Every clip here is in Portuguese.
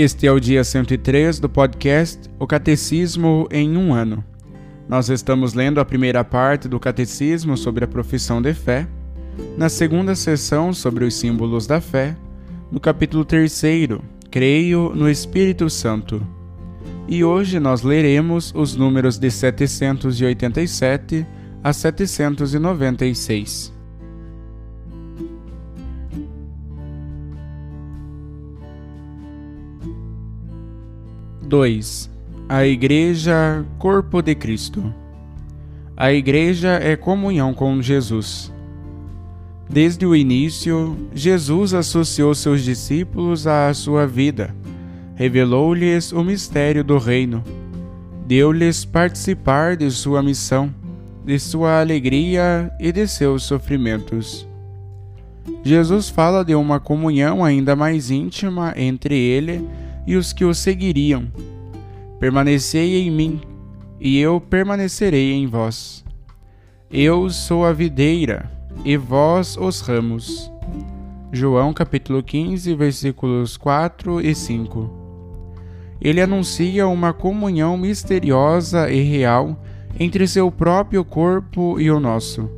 Este é o dia 103 do podcast O Catecismo em um ano. Nós estamos lendo a primeira parte do Catecismo sobre a profissão de fé, na segunda sessão sobre os símbolos da fé, no capítulo 3, Creio no Espírito Santo. E hoje nós leremos os números de 787 a 796. 2. A Igreja, Corpo de Cristo. A Igreja é comunhão com Jesus. Desde o início, Jesus associou seus discípulos à sua vida, revelou-lhes o mistério do Reino, deu-lhes participar de sua missão, de sua alegria e de seus sofrimentos. Jesus fala de uma comunhão ainda mais íntima entre ele e os que o seguiriam. Permanecei em mim, e eu permanecerei em vós. Eu sou a videira, e vós os ramos. João capítulo 15, versículos 4 e 5. Ele anuncia uma comunhão misteriosa e real entre seu próprio corpo e o nosso.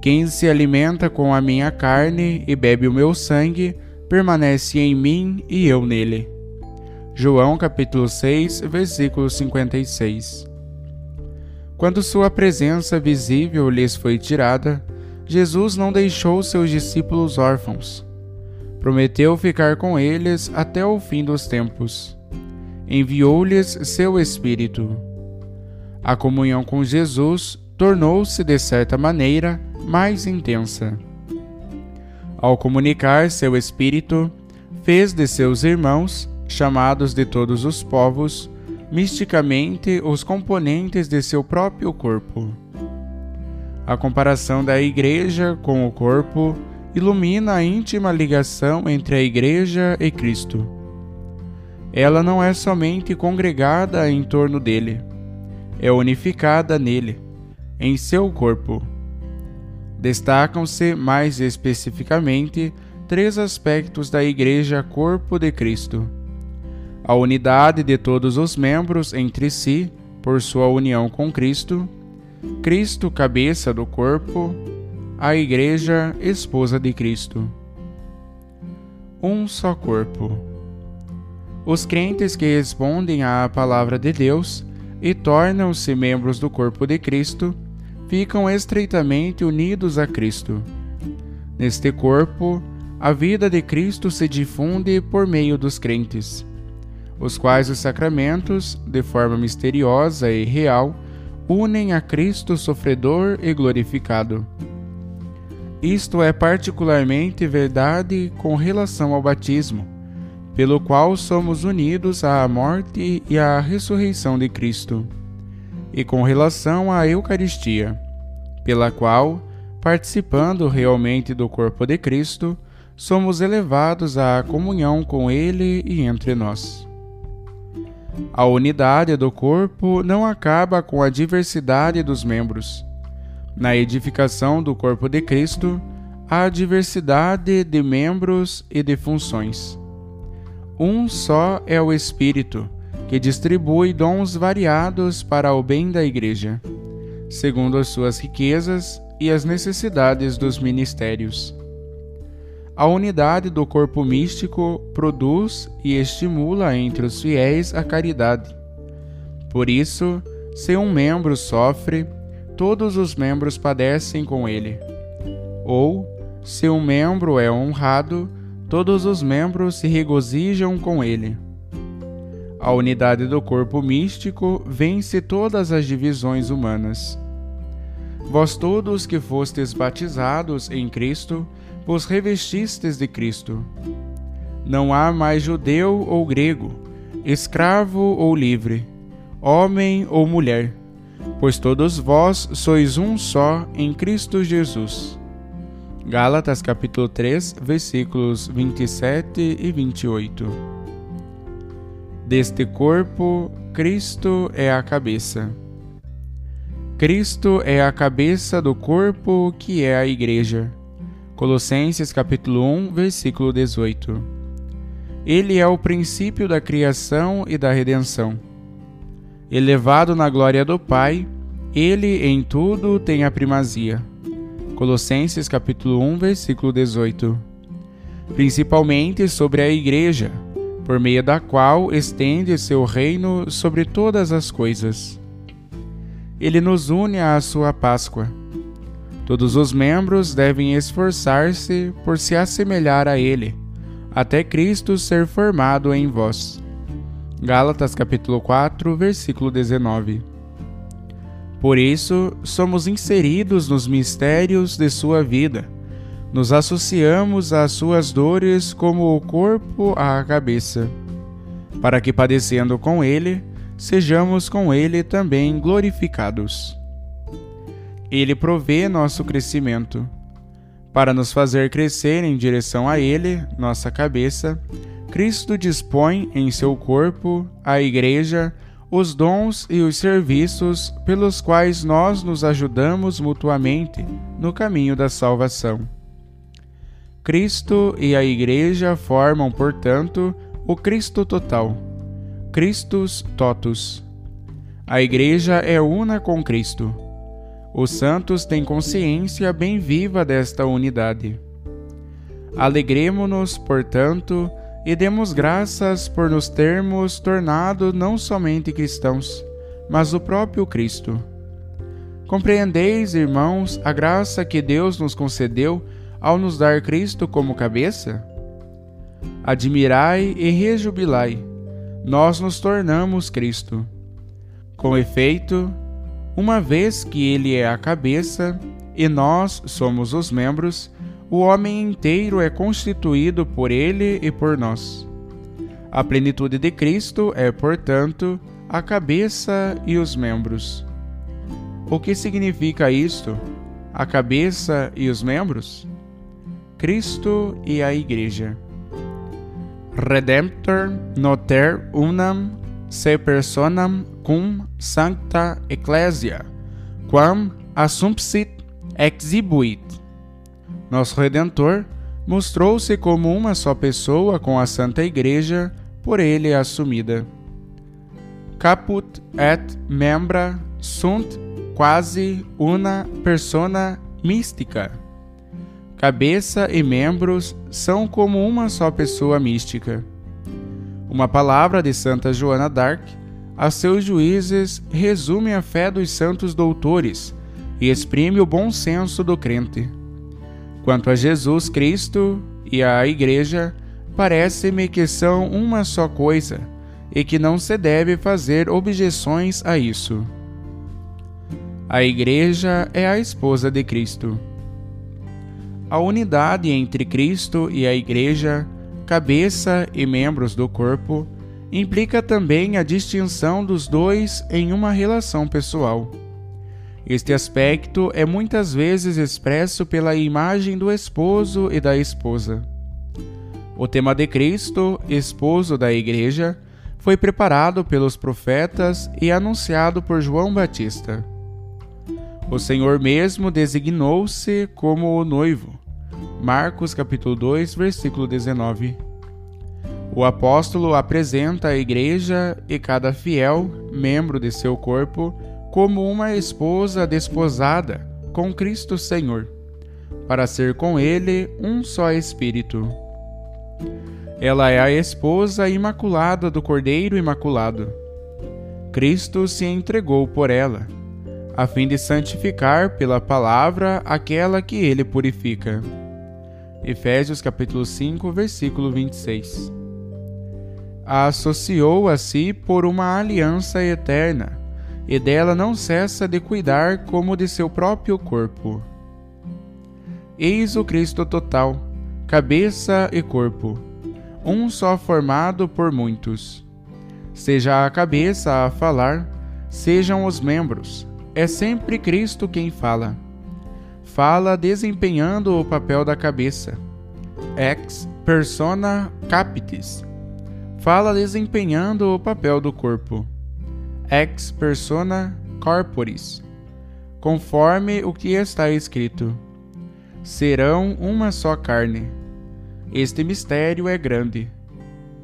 Quem se alimenta com a minha carne e bebe o meu sangue, permanece em mim e eu nele. João capítulo 6, versículo 56. Quando sua presença visível lhes foi tirada, Jesus não deixou seus discípulos órfãos. Prometeu ficar com eles até o fim dos tempos. Enviou-lhes seu Espírito. A comunhão com Jesus tornou-se, de certa maneira, mais intensa. Ao comunicar seu Espírito, fez de seus irmãos chamados de todos os povos, misticamente os componentes de seu próprio corpo. A comparação da Igreja com o corpo ilumina a íntima ligação entre a Igreja e Cristo. Ela não é somente congregada em torno dele, é unificada nele, em seu corpo. Destacam-se mais especificamente três aspectos da Igreja Corpo de Cristo a unidade de todos os membros entre si por sua união com Cristo, Cristo, cabeça do corpo, a Igreja, esposa de Cristo. Um só corpo. Os crentes que respondem à palavra de Deus e tornam-se membros do corpo de Cristo ficam estreitamente unidos a Cristo. Neste corpo, a vida de Cristo se difunde por meio dos crentes os quais os sacramentos, de forma misteriosa e real, unem a Cristo sofredor e glorificado. Isto é particularmente verdade com relação ao batismo, pelo qual somos unidos à morte e à ressurreição de Cristo, e com relação à Eucaristia, pela qual, participando realmente do corpo de Cristo, somos elevados à comunhão com Ele e entre nós. A unidade do corpo não acaba com a diversidade dos membros. Na edificação do corpo de Cristo, há diversidade de membros e de funções. Um só é o Espírito, que distribui dons variados para o bem da Igreja, segundo as suas riquezas e as necessidades dos ministérios. A unidade do corpo místico produz e estimula entre os fiéis a caridade. Por isso, se um membro sofre, todos os membros padecem com ele. Ou, se um membro é honrado, todos os membros se regozijam com ele. A unidade do corpo místico vence todas as divisões humanas. Vós todos que fostes batizados em Cristo, vos revestistes de Cristo. Não há mais judeu ou grego, escravo ou livre, homem ou mulher, pois todos vós sois um só em Cristo Jesus. Gálatas capítulo 3, versículos 27 e 28. Deste corpo, Cristo é a cabeça. Cristo é a cabeça do corpo que é a igreja. Colossenses capítulo 1, versículo 18. Ele é o princípio da criação e da redenção. Elevado na glória do Pai, ele em tudo tem a primazia. Colossenses capítulo 1, versículo 18. Principalmente sobre a igreja, por meio da qual estende seu reino sobre todas as coisas. Ele nos une à sua Páscoa Todos os membros devem esforçar-se por se assemelhar a ele, até Cristo ser formado em vós. Gálatas capítulo 4, versículo 19. Por isso, somos inseridos nos mistérios de sua vida. Nos associamos às suas dores como o corpo à cabeça, para que padecendo com ele, sejamos com ele também glorificados. Ele provê nosso crescimento. Para nos fazer crescer em direção a Ele, nossa cabeça, Cristo dispõe em seu corpo, a Igreja, os dons e os serviços pelos quais nós nos ajudamos mutuamente no caminho da salvação. Cristo e a Igreja formam, portanto, o Cristo total, Christus totus. A Igreja é una com Cristo. Os santos têm consciência bem viva desta unidade. Alegremo-nos, portanto, e demos graças por nos termos tornado não somente cristãos, mas o próprio Cristo. Compreendeis, irmãos, a graça que Deus nos concedeu ao nos dar Cristo como cabeça? Admirai e rejubilai, nós nos tornamos Cristo. Com efeito, uma vez que ele é a cabeça e nós somos os membros, o homem inteiro é constituído por ele e por nós. A plenitude de Cristo é, portanto, a cabeça e os membros. O que significa isto? A cabeça e os membros? Cristo e a Igreja. Redemptor noter unam se personam cum sancta ecclesia, quam assumpsit exhibuit. Nosso Redentor mostrou-se como uma só pessoa com a Santa Igreja, por ele assumida. Caput et membra sunt quasi una persona mística. Cabeça e membros são como uma só pessoa mística. Uma palavra de Santa Joana d'Arc, a seus juízes, resume a fé dos santos doutores e exprime o bom senso do crente. Quanto a Jesus Cristo e à Igreja, parece-me que são uma só coisa e que não se deve fazer objeções a isso. A Igreja é a esposa de Cristo. A unidade entre Cristo e a Igreja cabeça e membros do corpo, implica também a distinção dos dois em uma relação pessoal. Este aspecto é muitas vezes expresso pela imagem do esposo e da esposa. O tema de Cristo, esposo da Igreja, foi preparado pelos profetas e anunciado por João Batista. O Senhor mesmo designou-se como o noivo Marcos capítulo 2, versículo 19. O apóstolo apresenta a igreja e cada fiel, membro de seu corpo, como uma esposa desposada com Cristo Senhor, para ser com ele um só espírito. Ela é a esposa imaculada do Cordeiro Imaculado. Cristo se entregou por ela, a fim de santificar pela palavra aquela que ele purifica. Efésios capítulo 5, versículo 26. A associou a si por uma aliança eterna, e dela não cessa de cuidar como de seu próprio corpo. Eis o Cristo total, cabeça e corpo um só formado por muitos. Seja a cabeça a falar, sejam os membros, é sempre Cristo quem fala. Fala desempenhando o papel da cabeça. Ex persona capitis. Fala desempenhando o papel do corpo. Ex persona corporis. Conforme o que está escrito: Serão uma só carne este mistério é grande.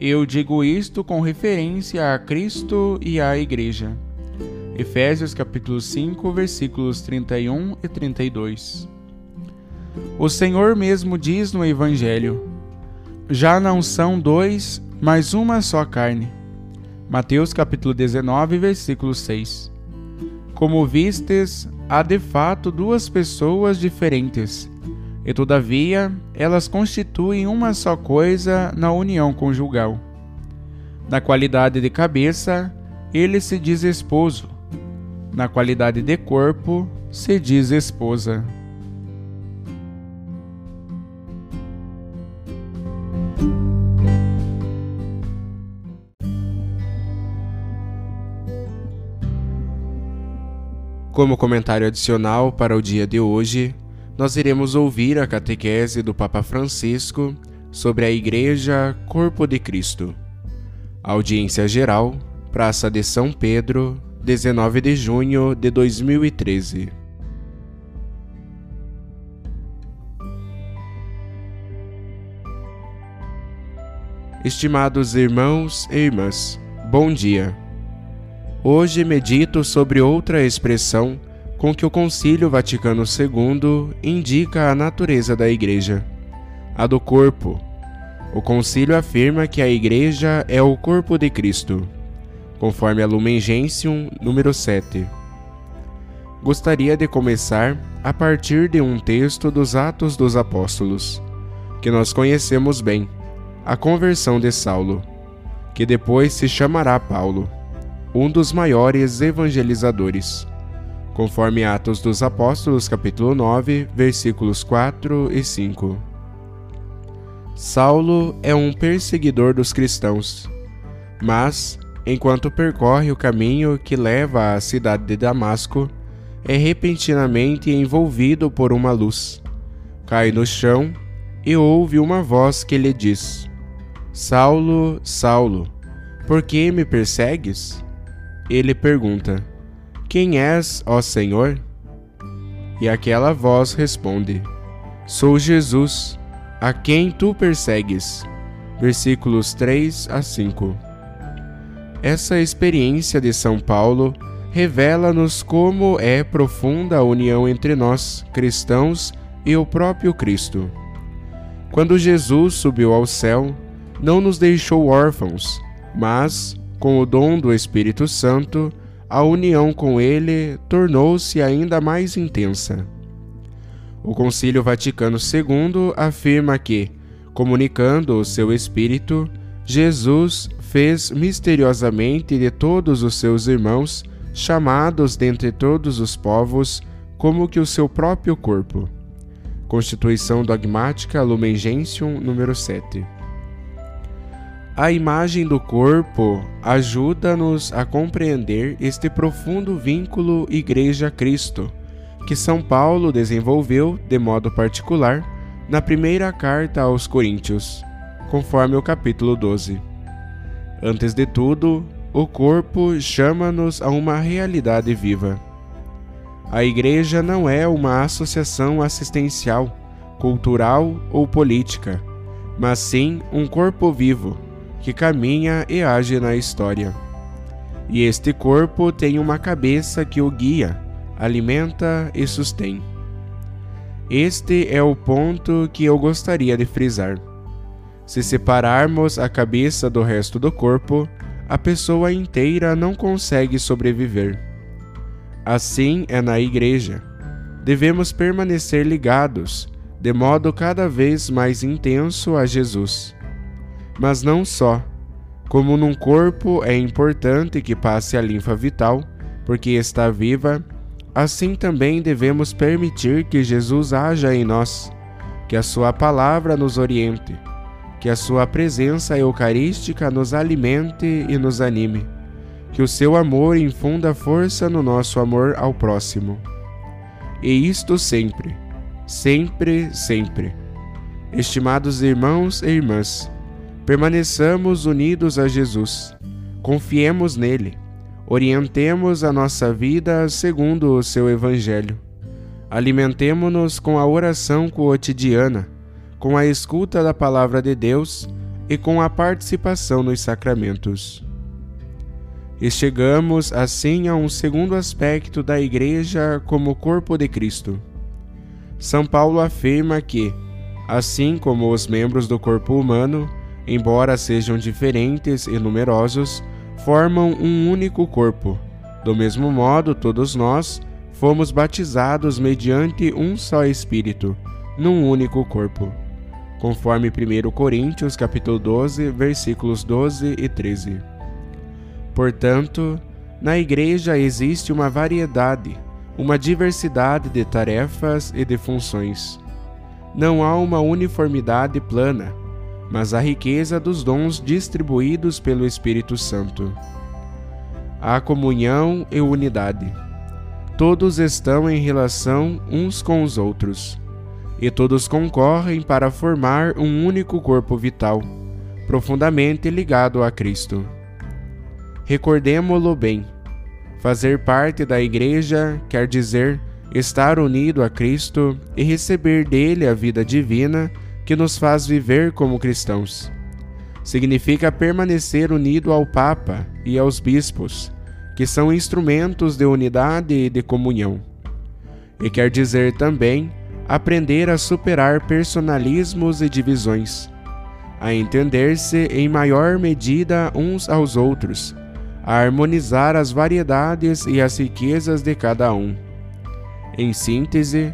Eu digo isto com referência a Cristo e à Igreja. Efésios capítulo 5, versículos 31 e 32. O Senhor mesmo diz no Evangelho: Já não são dois, mas uma só carne. Mateus capítulo 19, versículo 6. Como vistes, há de fato duas pessoas diferentes e todavia elas constituem uma só coisa na união conjugal. Na qualidade de cabeça, ele se diz esposo, na qualidade de corpo, se diz esposa. Como comentário adicional para o dia de hoje, nós iremos ouvir a catequese do Papa Francisco sobre a Igreja Corpo de Cristo. Audiência Geral, Praça de São Pedro, 19 de junho de 2013. Estimados irmãos e irmãs, bom dia. Hoje medito sobre outra expressão com que o Concílio Vaticano II indica a natureza da Igreja, a do corpo. O concílio afirma que a Igreja é o corpo de Cristo, conforme a Lumen Gentium número 7. Gostaria de começar a partir de um texto dos Atos dos Apóstolos, que nós conhecemos bem, a conversão de Saulo, que depois se chamará Paulo, um dos maiores evangelizadores conforme Atos dos Apóstolos, capítulo 9, versículos 4 e 5. Saulo é um perseguidor dos cristãos, mas, enquanto percorre o caminho que leva à cidade de Damasco, é repentinamente envolvido por uma luz. Cai no chão e ouve uma voz que lhe diz: Saulo, Saulo, por que me persegues? Ele pergunta: quem és, ó Senhor? E aquela voz responde: Sou Jesus, a quem tu persegues. Versículos 3 a 5. Essa experiência de São Paulo revela-nos como é profunda a união entre nós, cristãos, e o próprio Cristo. Quando Jesus subiu ao céu, não nos deixou órfãos, mas, com o dom do Espírito Santo, a união com ele tornou-se ainda mais intensa. O Concílio Vaticano II afirma que, comunicando o seu Espírito, Jesus fez misteriosamente de todos os seus irmãos, chamados dentre todos os povos, como que o seu próprio corpo. Constituição Dogmática Lumen Gentium número 7. A imagem do corpo ajuda-nos a compreender este profundo vínculo Igreja-Cristo, que São Paulo desenvolveu de modo particular na primeira carta aos Coríntios, conforme o capítulo 12. Antes de tudo, o corpo chama-nos a uma realidade viva. A Igreja não é uma associação assistencial, cultural ou política, mas sim um corpo vivo que caminha e age na história. E este corpo tem uma cabeça que o guia, alimenta e sustém. Este é o ponto que eu gostaria de frisar. Se separarmos a cabeça do resto do corpo, a pessoa inteira não consegue sobreviver. Assim é na igreja. Devemos permanecer ligados, de modo cada vez mais intenso a Jesus. Mas não só. Como num corpo é importante que passe a linfa vital, porque está viva, assim também devemos permitir que Jesus haja em nós, que a Sua palavra nos oriente, que a Sua presença eucarística nos alimente e nos anime, que o Seu amor infunda força no nosso amor ao próximo. E isto sempre, sempre, sempre. Estimados irmãos e irmãs, permaneçamos unidos a Jesus, confiemos nele Orientemos a nossa vida segundo o seu Evangelho. Alimentemo-nos com a oração cotidiana, com a escuta da palavra de Deus e com a participação nos sacramentos. E chegamos assim a um segundo aspecto da Igreja como corpo de Cristo. São Paulo afirma que, assim como os membros do corpo humano, embora sejam diferentes e numerosos, formam um único corpo. Do mesmo modo, todos nós fomos batizados mediante um só Espírito, num único corpo. Conforme 1 Coríntios capítulo 12, versículos 12 e 13. Portanto, na igreja existe uma variedade, uma diversidade de tarefas e de funções. Não há uma uniformidade plana, mas a riqueza dos dons distribuídos pelo Espírito Santo. Há comunhão e unidade. Todos estão em relação uns com os outros, e todos concorrem para formar um único corpo vital, profundamente ligado a Cristo. Recordemo-lo bem. Fazer parte da Igreja quer dizer estar unido a Cristo e receber dele a vida divina que nos faz viver como cristãos. Significa permanecer unido ao Papa e aos bispos, que são instrumentos de unidade e de comunhão. E quer dizer também aprender a superar personalismos e divisões, a entender-se em maior medida uns aos outros, a harmonizar as variedades e as riquezas de cada um. Em síntese,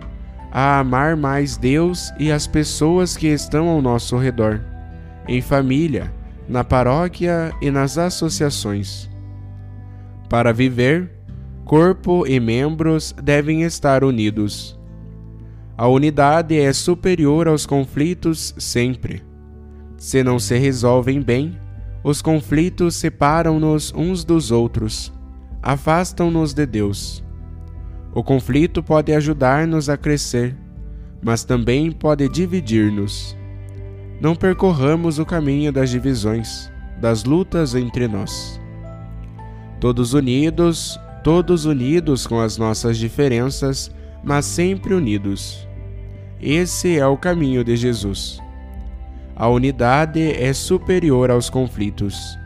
a amar mais Deus e as pessoas que estão ao nosso redor, em família, na paróquia e nas associações. Para viver, corpo e membros devem estar unidos. A unidade é superior aos conflitos sempre. Se não se resolvem bem, os conflitos separam-nos uns dos outros, afastam-nos de Deus. O conflito pode ajudar-nos a crescer, mas também pode dividir-nos. Não percorramos o caminho das divisões, das lutas entre nós. Todos unidos, todos unidos com as nossas diferenças, mas sempre unidos. Esse é o caminho de Jesus. A unidade é superior aos conflitos.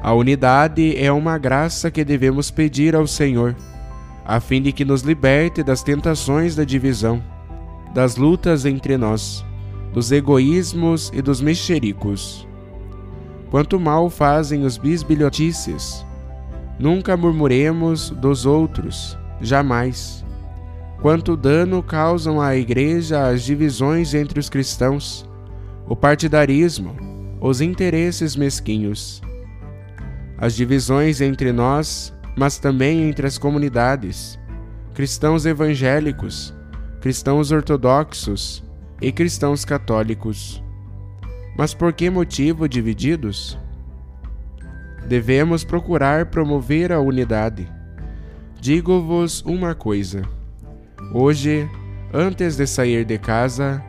A unidade é uma graça que devemos pedir ao Senhor a fim de que nos liberte das tentações da divisão, das lutas entre nós, dos egoísmos e dos mexericos. Quanto mal fazem os bisbilhotices, nunca murmuremos dos outros, jamais. Quanto dano causam à Igreja as divisões entre os cristãos, o partidarismo, os interesses mesquinhos. As divisões entre nós mas também entre as comunidades, cristãos evangélicos, cristãos ortodoxos e cristãos católicos. Mas por que motivo divididos? Devemos procurar promover a unidade. Digo-vos uma coisa: hoje, antes de sair de casa,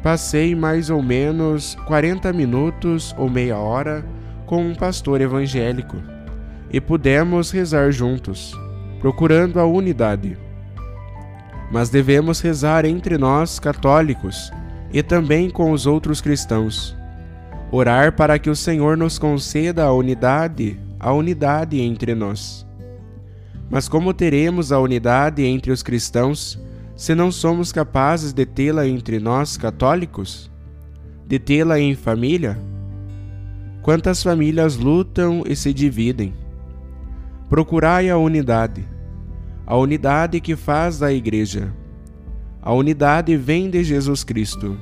passei mais ou menos 40 minutos ou meia hora com um pastor evangélico e pudemos rezar juntos, procurando a unidade. Mas devemos rezar entre nós, católicos, e também com os outros cristãos. Orar para que o Senhor nos conceda a unidade, a unidade entre nós. Mas como teremos a unidade entre os cristãos se não somos capazes de tê-la entre nós católicos? De tê-la em família? Quantas famílias lutam e se dividem? Procurai a unidade, a unidade que faz da Igreja. A unidade vem de Jesus Cristo.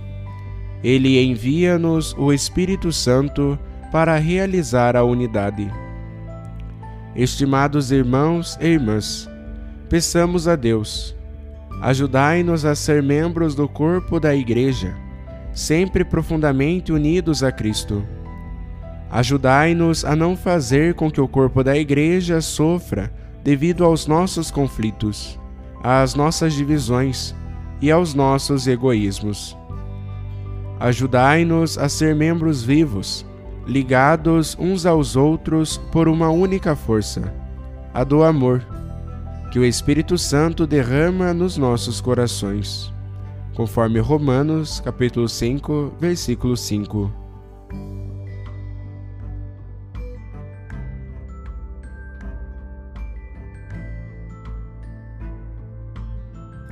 Ele envia-nos o Espírito Santo para realizar a unidade. Estimados irmãos e irmãs, peçamos a Deus Ajudai-nos a ser membros do corpo da Igreja, sempre profundamente unidos a Cristo. Ajudai-nos a não fazer com que o corpo da Igreja sofra devido aos nossos conflitos, às nossas divisões e aos nossos egoísmos. Ajudai-nos a ser membros vivos, ligados uns aos outros por uma única força, a do amor que o Espírito Santo derrama nos nossos corações. Conforme Romanos, capítulo 5, versículo 5.